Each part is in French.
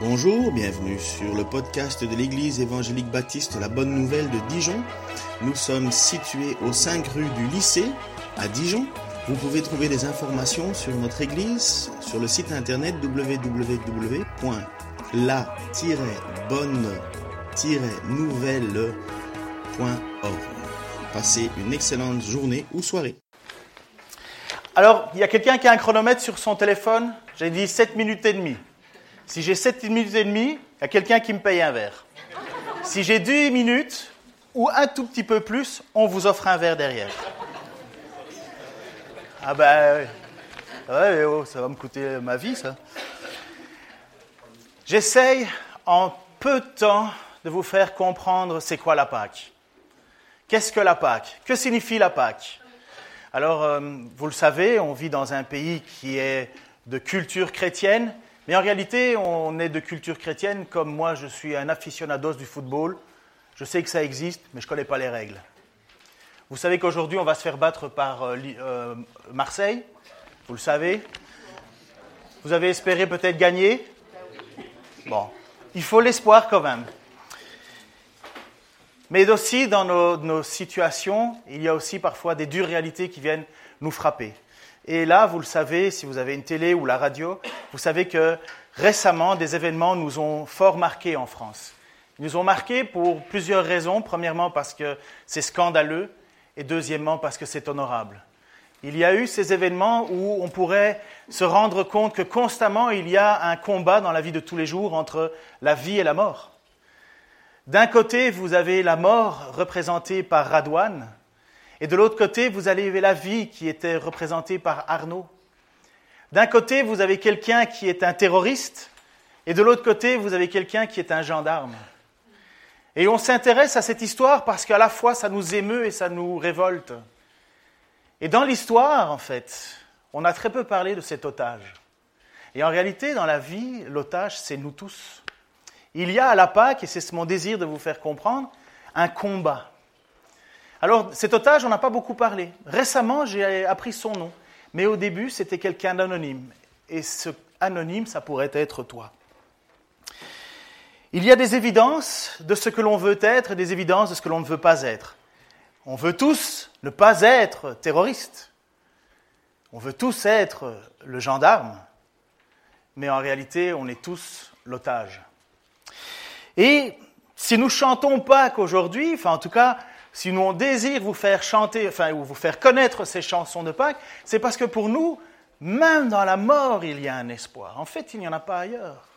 Bonjour, bienvenue sur le podcast de l'Église évangélique baptiste La Bonne Nouvelle de Dijon. Nous sommes situés au 5 rue du lycée à Dijon. Vous pouvez trouver des informations sur notre Église sur le site internet www.la-bonne-nouvelle.org. Passez une excellente journée ou soirée. Alors, il y a quelqu'un qui a un chronomètre sur son téléphone? J'ai dit 7 minutes et demie. Si j'ai 7 minutes et demie, il y a quelqu'un qui me paye un verre. Si j'ai 10 minutes ou un tout petit peu plus, on vous offre un verre derrière. Ah ben, ouais, oh, ça va me coûter ma vie, ça. J'essaye en peu de temps de vous faire comprendre c'est quoi la Pâque. Qu'est-ce que la Pâque? Que signifie la Pâque? Alors, euh, vous le savez, on vit dans un pays qui est de culture chrétienne, mais en réalité, on est de culture chrétienne comme moi, je suis un aficionados du football. Je sais que ça existe, mais je ne connais pas les règles. Vous savez qu'aujourd'hui, on va se faire battre par euh, euh, Marseille. Vous le savez. Vous avez espéré peut-être gagner Bon, il faut l'espoir quand même. Mais aussi, dans nos, nos, situations, il y a aussi parfois des dures réalités qui viennent nous frapper. Et là, vous le savez, si vous avez une télé ou la radio, vous savez que récemment, des événements nous ont fort marqués en France. Ils nous ont marqués pour plusieurs raisons. Premièrement, parce que c'est scandaleux et deuxièmement, parce que c'est honorable. Il y a eu ces événements où on pourrait se rendre compte que constamment il y a un combat dans la vie de tous les jours entre la vie et la mort. D'un côté, vous avez la mort représentée par Radouane, et de l'autre côté, vous avez la vie qui était représentée par Arnaud. D'un côté, vous avez quelqu'un qui est un terroriste, et de l'autre côté, vous avez quelqu'un qui est un gendarme. Et on s'intéresse à cette histoire parce qu'à la fois, ça nous émeut et ça nous révolte. Et dans l'histoire, en fait, on a très peu parlé de cet otage. Et en réalité, dans la vie, l'otage, c'est nous tous. Il y a à la Pâque, et c'est mon désir de vous faire comprendre, un combat. Alors, cet otage, on n'a pas beaucoup parlé. Récemment, j'ai appris son nom. Mais au début, c'était quelqu'un d'anonyme. Et ce anonyme, ça pourrait être toi. Il y a des évidences de ce que l'on veut être et des évidences de ce que l'on ne veut pas être. On veut tous ne pas être terroriste. On veut tous être le gendarme. Mais en réalité, on est tous l'otage. Et si nous chantons Pâques aujourd'hui, enfin en tout cas, si nous on désire vous faire chanter, enfin, ou vous faire connaître ces chansons de Pâques, c'est parce que pour nous, même dans la mort, il y a un espoir. En fait, il n'y en a pas ailleurs.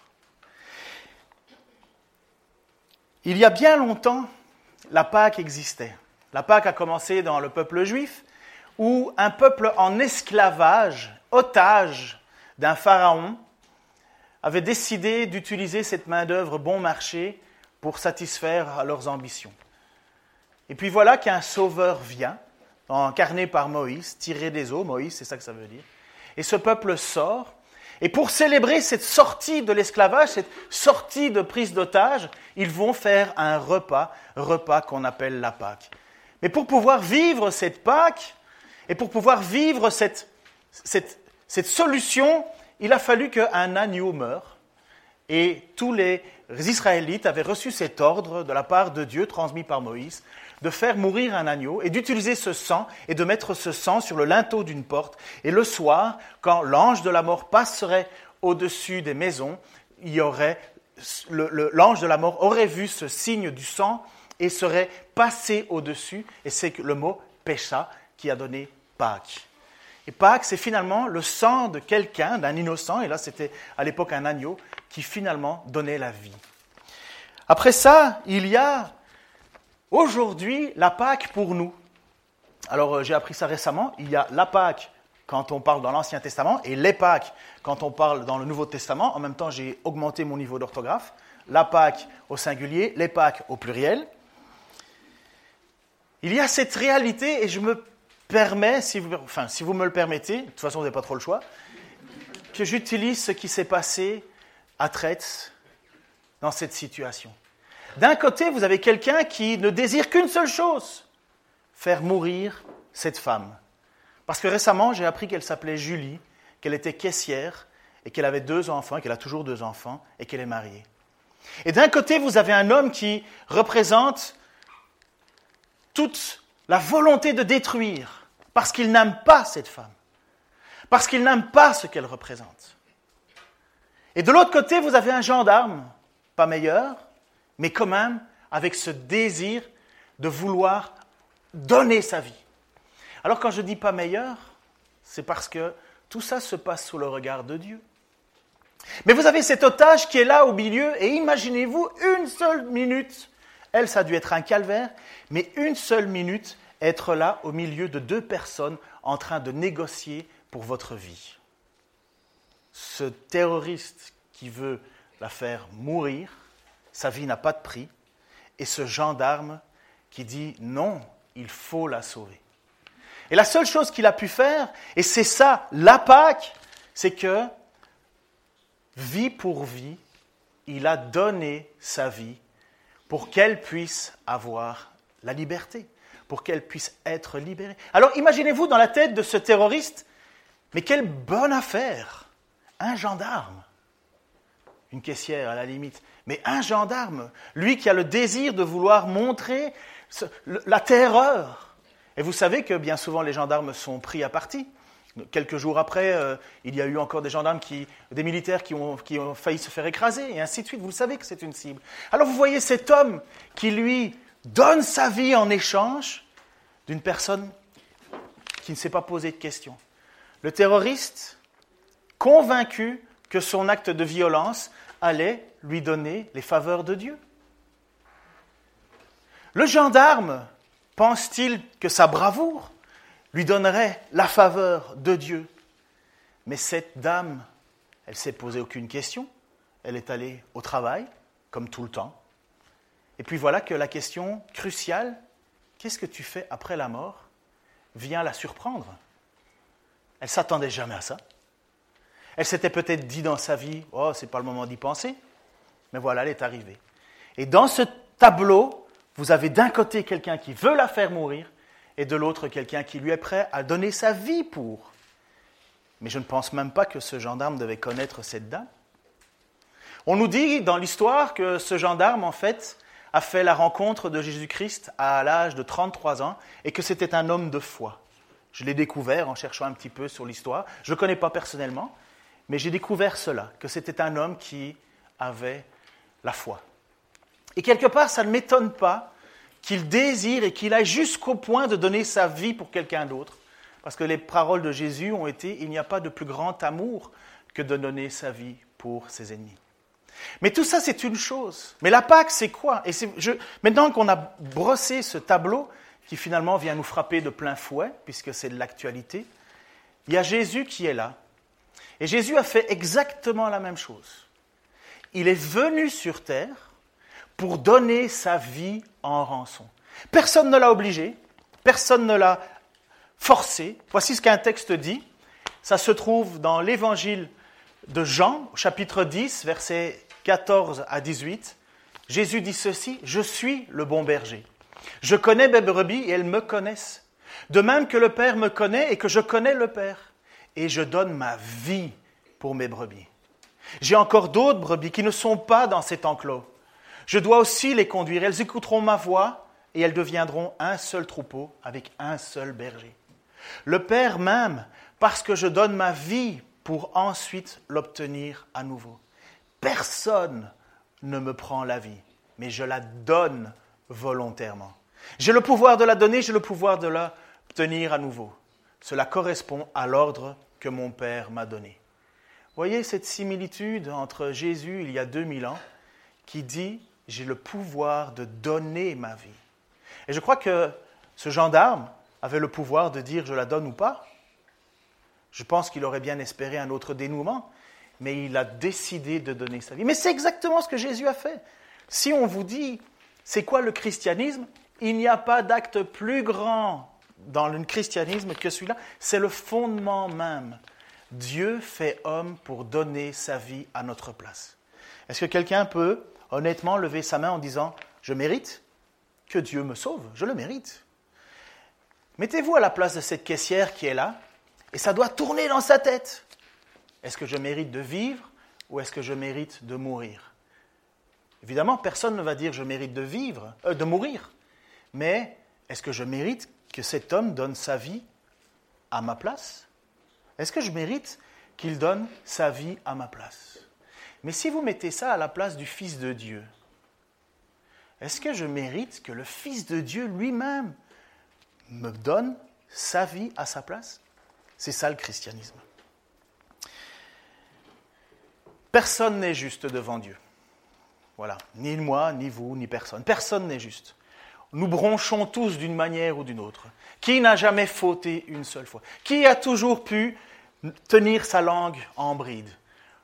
Il y a bien longtemps, la Pâque existait. La Pâque a commencé dans le peuple juif, où un peuple en esclavage, otage d'un pharaon, avait décidé d'utiliser cette main-d'œuvre bon marché pour satisfaire leurs ambitions. Et puis voilà qu'un sauveur vient, incarné par Moïse, tiré des eaux, Moïse, c'est ça que ça veut dire. Et ce peuple sort. Et pour célébrer cette sortie de l'esclavage, cette sortie de prise d'otage, ils vont faire un repas, repas qu'on appelle la Pâque. Mais pour pouvoir vivre cette Pâque, et pour pouvoir vivre cette, cette, cette solution, il a fallu qu'un agneau meure. Et tous les Israélites avaient reçu cet ordre de la part de Dieu transmis par Moïse de faire mourir un agneau et d'utiliser ce sang et de mettre ce sang sur le linteau d'une porte. Et le soir, quand l'ange de la mort passerait au-dessus des maisons, il y aurait l'ange de la mort aurait vu ce signe du sang et serait passé au-dessus. Et c'est le mot pécha qui a donné Pâques. Et Pâques, c'est finalement le sang de quelqu'un, d'un innocent, et là c'était à l'époque un agneau, qui finalement donnait la vie. Après ça, il y a Aujourd'hui, la Pâque pour nous. Alors, euh, j'ai appris ça récemment. Il y a la Pâque quand on parle dans l'Ancien Testament et les Pâques quand on parle dans le Nouveau Testament. En même temps, j'ai augmenté mon niveau d'orthographe. La Pâque au singulier, les Pâques au pluriel. Il y a cette réalité et je me permets, si vous, me le permettez, de toute façon, vous n'avez pas trop le choix, que j'utilise ce qui s'est passé à Traite dans cette situation. D'un côté, vous avez quelqu'un qui ne désire qu'une seule chose, faire mourir cette femme. Parce que récemment, j'ai appris qu'elle s'appelait Julie, qu'elle était caissière et qu'elle avait deux enfants, qu'elle a toujours deux enfants, et qu'elle est mariée. Et d'un côté, vous avez un homme qui représente toute la volonté de détruire, parce qu'il n'aime pas cette femme, parce qu'il n'aime pas ce qu'elle représente. Et de l'autre côté, vous avez un gendarme, pas meilleur, mais quand même avec ce désir de vouloir donner sa vie. Alors quand je dis pas meilleur, c'est parce que tout ça se passe sous le regard de Dieu. Mais vous avez cet otage qui est là au milieu, et imaginez-vous une seule minute, elle, ça a dû être un calvaire, mais une seule minute, être là au milieu de deux personnes en train de négocier pour votre vie. Ce terroriste qui veut la faire mourir, sa vie n'a pas de prix, et ce gendarme qui dit non, il faut la sauver. Et la seule chose qu'il a pu faire, et c'est ça, la Pâque, c'est que, vie pour vie, il a donné sa vie pour qu'elle puisse avoir la liberté, pour qu'elle puisse être libérée. Alors imaginez-vous dans la tête de ce terroriste, mais quelle bonne affaire, un gendarme, une caissière à la limite, mais un gendarme, lui qui a le désir de vouloir montrer la terreur. Et vous savez que bien souvent les gendarmes sont pris à partie. Quelques jours après, euh, il y a eu encore des gendarmes, qui, des militaires qui ont, qui ont failli se faire écraser, et ainsi de suite. Vous savez que c'est une cible. Alors vous voyez cet homme qui, lui, donne sa vie en échange d'une personne qui ne s'est pas posé de questions. Le terroriste, convaincu que son acte de violence allait lui donner les faveurs de Dieu. Le gendarme pense-t-il que sa bravoure lui donnerait la faveur de Dieu? Mais cette dame, elle s'est posée aucune question. Elle est allée au travail, comme tout le temps. Et puis voilà que la question cruciale, qu'est-ce que tu fais après la mort, vient la surprendre. Elle s'attendait jamais à ça. Elle s'était peut-être dit dans sa vie, oh, c'est pas le moment d'y penser. Mais voilà, elle est arrivée. Et dans ce tableau, vous avez d'un côté quelqu'un qui veut la faire mourir et de l'autre quelqu'un qui lui est prêt à donner sa vie pour. Mais je ne pense même pas que ce gendarme devait connaître cette dame. On nous dit dans l'histoire que ce gendarme, en fait, a fait la rencontre de Jésus-Christ à l'âge de 33 ans et que c'était un homme de foi. Je l'ai découvert en cherchant un petit peu sur l'histoire. Je ne le connais pas personnellement, mais j'ai découvert cela, que c'était un homme qui avait la foi. Et quelque part, ça ne m'étonne pas qu'il désire et qu'il aille jusqu'au point de donner sa vie pour quelqu'un d'autre. Parce que les paroles de Jésus ont été, il n'y a pas de plus grand amour que de donner sa vie pour ses ennemis. Mais tout ça, c'est une chose. Mais la Pâque, c'est quoi? Maintenant qu'on a brossé ce tableau, qui finalement vient nous frapper de plein fouet, puisque c'est de l'actualité, il y a Jésus qui est là. Et Jésus a fait exactement la même chose. Il est venu sur terre pour donner sa vie en rançon. Personne ne l'a obligé, personne ne l'a forcé. Voici ce qu'un texte dit. Ça se trouve dans l'évangile de Jean, chapitre 10, versets 14 à 18. Jésus dit ceci, Je suis le bon berger. Je connais mes brebis et elles me connaissent. De même que le Père me connaît et que je connais le Père. Et je donne ma vie pour mes brebis. J'ai encore d'autres brebis qui ne sont pas dans cet enclos. Je dois aussi les conduire. Elles écouteront ma voix et elles deviendront un seul troupeau avec un seul berger. Le Père m'aime parce que je donne ma vie pour ensuite l'obtenir à nouveau. Personne ne me prend la vie, mais je la donne volontairement. J'ai le pouvoir de la donner, j'ai le pouvoir de l'obtenir à nouveau. Cela correspond à l'ordre que mon Père m'a donné. Voyez cette similitude entre Jésus il y a 2000 ans qui dit j'ai le pouvoir de donner ma vie. Et je crois que ce gendarme avait le pouvoir de dire je la donne ou pas. Je pense qu'il aurait bien espéré un autre dénouement, mais il a décidé de donner sa vie. Mais c'est exactement ce que Jésus a fait. Si on vous dit c'est quoi le christianisme, il n'y a pas d'acte plus grand dans le christianisme que celui-là. C'est le fondement même Dieu fait homme pour donner sa vie à notre place. Est-ce que quelqu'un peut honnêtement lever sa main en disant Je mérite que Dieu me sauve Je le mérite? Mettez-vous à la place de cette caissière qui est là, et ça doit tourner dans sa tête. Est-ce que je mérite de vivre ou est-ce que je mérite de mourir? Évidemment, personne ne va dire je mérite de vivre, euh, de mourir. Mais est-ce que je mérite que cet homme donne sa vie à ma place? Est-ce que je mérite qu'il donne sa vie à ma place? Mais si vous mettez ça à la place du Fils de Dieu, est-ce que je mérite que le Fils de Dieu lui-même me donne sa vie à sa place? C'est ça le christianisme. Personne n'est juste devant Dieu. Voilà, ni moi, ni vous, ni personne. Personne n'est juste. Nous bronchons tous d'une manière ou d'une autre. Qui n'a jamais fauté une seule fois? Qui a toujours pu tenir sa langue en bride?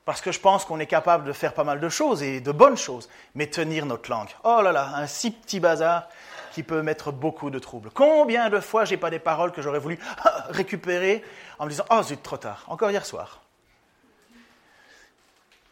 Parce que je pense qu'on est capable de faire pas mal de choses et de bonnes choses, mais tenir notre langue. Oh là là, un si petit bazar qui peut mettre beaucoup de troubles. Combien de fois j'ai pas des paroles que j'aurais voulu récupérer en me disant Oh zut, trop tard, encore hier soir.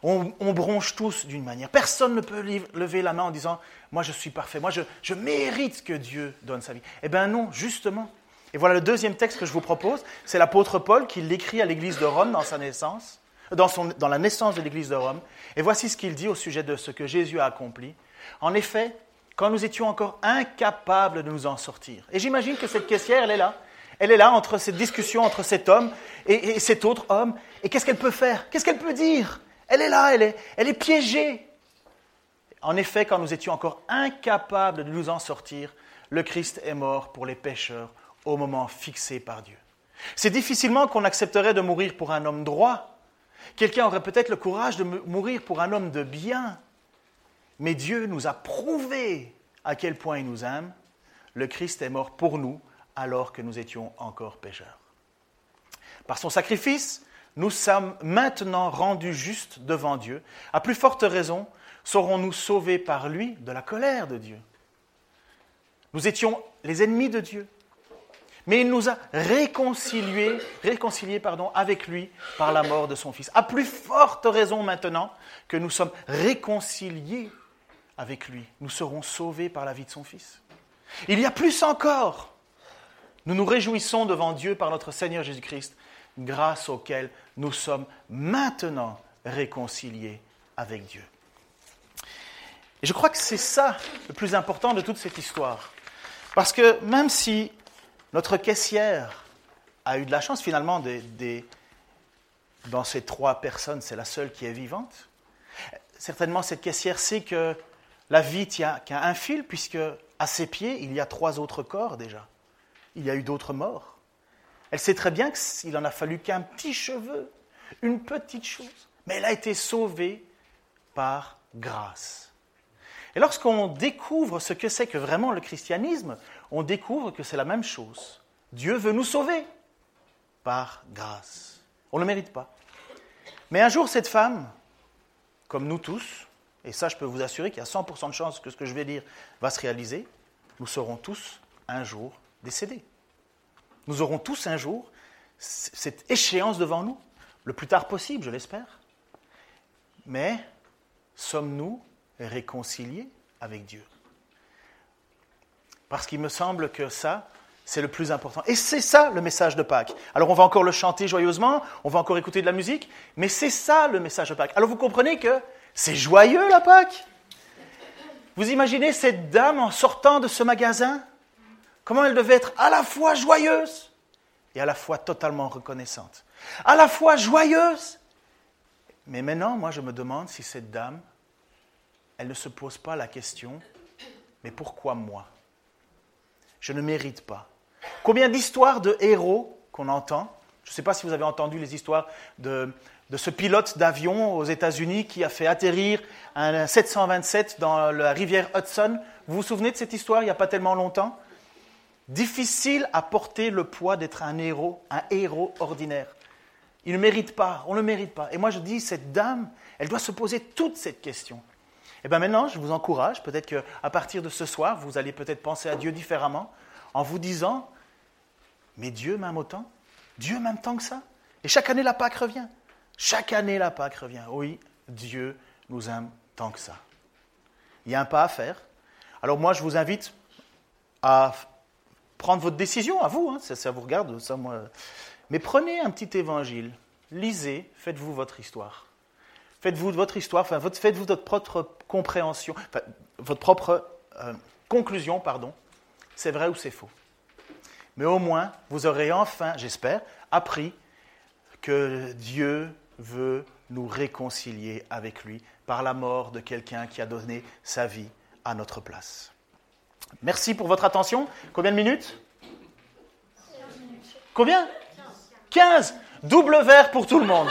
On, bronche tous d'une manière. Personne ne peut lever la main en disant Moi, je suis parfait, moi, je, mérite que Dieu donne sa vie. Eh bien, non, justement. Et voilà le deuxième texte que je vous propose c'est l'apôtre Paul qui l'écrit à l'église de Rome dans sa naissance, dans, la naissance de l'église de Rome. Et voici ce qu'il dit au sujet de ce que Jésus a accompli. En effet, quand nous étions encore incapables de nous en sortir. Et j'imagine que cette caissière, elle est là. Elle est là entre cette discussion entre cet homme et cet autre homme. Et qu'est-ce qu'elle peut faire? Qu'est-ce qu'elle peut dire? Elle est là, elle est, elle est piégée. En effet, quand nous étions encore incapables de nous en sortir, le Christ est mort pour les pécheurs au moment fixé par Dieu. C'est difficilement qu'on accepterait de mourir pour un homme droit. Quelqu'un aurait peut-être le courage de mourir pour un homme de bien. Mais Dieu nous a prouvé à quel point il nous aime. Le Christ est mort pour nous alors que nous étions encore pécheurs. Par son sacrifice, nous sommes maintenant rendus justes devant Dieu. À plus forte raison, serons-nous sauvés par lui de la colère de Dieu. Nous étions les ennemis de Dieu, mais il nous a réconciliés, avec lui par la mort de son Fils. À plus forte raison maintenant que nous sommes réconciliés avec lui, nous serons sauvés par la vie de son Fils. Il y a plus encore. Nous nous réjouissons devant Dieu par notre Seigneur Jésus-Christ grâce auquel nous sommes maintenant réconciliés avec Dieu. Et je crois que c'est ça le plus important de toute cette histoire. Parce que même si notre caissière a eu de la chance, finalement, dans ces trois personnes, c'est la seule qui est vivante, certainement cette caissière sait que la vie tient qu'à un fil, puisque à ses pieds, il y a trois autres corps déjà. Il y a eu d'autres morts. Elle sait très bien qu'il en a fallu qu'un petit cheveu, une petite chose. Mais elle a été sauvée par grâce. Et lorsqu'on découvre ce que c'est que vraiment le christianisme, on découvre que c'est la même chose. Dieu veut nous sauver par grâce. On ne le mérite pas. Mais un jour, cette femme, comme nous tous, et ça je peux vous assurer qu'il y a 100% de chance que ce que je vais dire va se réaliser, nous serons tous un jour décédés. Nous aurons tous un jour cette échéance devant nous, le plus tard possible, je l'espère. Mais sommes-nous réconciliés avec Dieu? Parce qu'il me semble que ça, c'est le plus important. Et c'est ça le message de Pâques. Alors on va encore le chanter joyeusement, on va encore écouter de la musique, mais c'est ça le message de Pâques. Alors vous comprenez que c'est joyeux la Pâques? Vous imaginez cette dame en sortant de ce magasin? Comment elle devait être à la fois joyeuse et à la fois totalement reconnaissante. À la fois joyeuse. Mais maintenant, moi, je me demande si cette dame, elle ne se pose pas la question, mais pourquoi moi? Je ne mérite pas. Combien d'histoires de héros qu'on entend? Je ne sais pas si vous avez entendu les histoires de, ce pilote d'avion aux États-Unis qui a fait atterrir un 727 dans la rivière Hudson. Vous vous souvenez de cette histoire il n'y a pas tellement longtemps? Difficile à porter le poids d'être un héros, un héros ordinaire. Il ne mérite pas, on ne le mérite pas. Et moi je dis, cette dame, elle doit se poser toute cette question. Et eh bien maintenant, je vous encourage, peut-être qu'à partir de ce soir, vous allez peut-être penser à Dieu différemment, en vous disant, mais Dieu m'aime autant Dieu m'aime tant que ça Et chaque année, la Pâque revient. Chaque année, la Pâque revient. Oui, Dieu nous aime tant que ça. Il y a un pas à faire. Alors moi, je vous invite à prendre votre décision à vous, hein, ça, vous regarde, ça moi. Mais prenez un petit évangile lisez, faites-vous votre histoire. Faites-vous votre histoire, enfin, faites-vous votre propre compréhension, votre propre euh, conclusion, pardon. C'est vrai ou c'est faux. Mais au moins, vous aurez enfin, j'espère, appris que Dieu veut nous réconcilier avec lui par la mort de quelqu'un qui a donné sa vie à notre place. Merci pour votre attention. Combien de minutes? Combien? 15 Double vert pour tout le monde.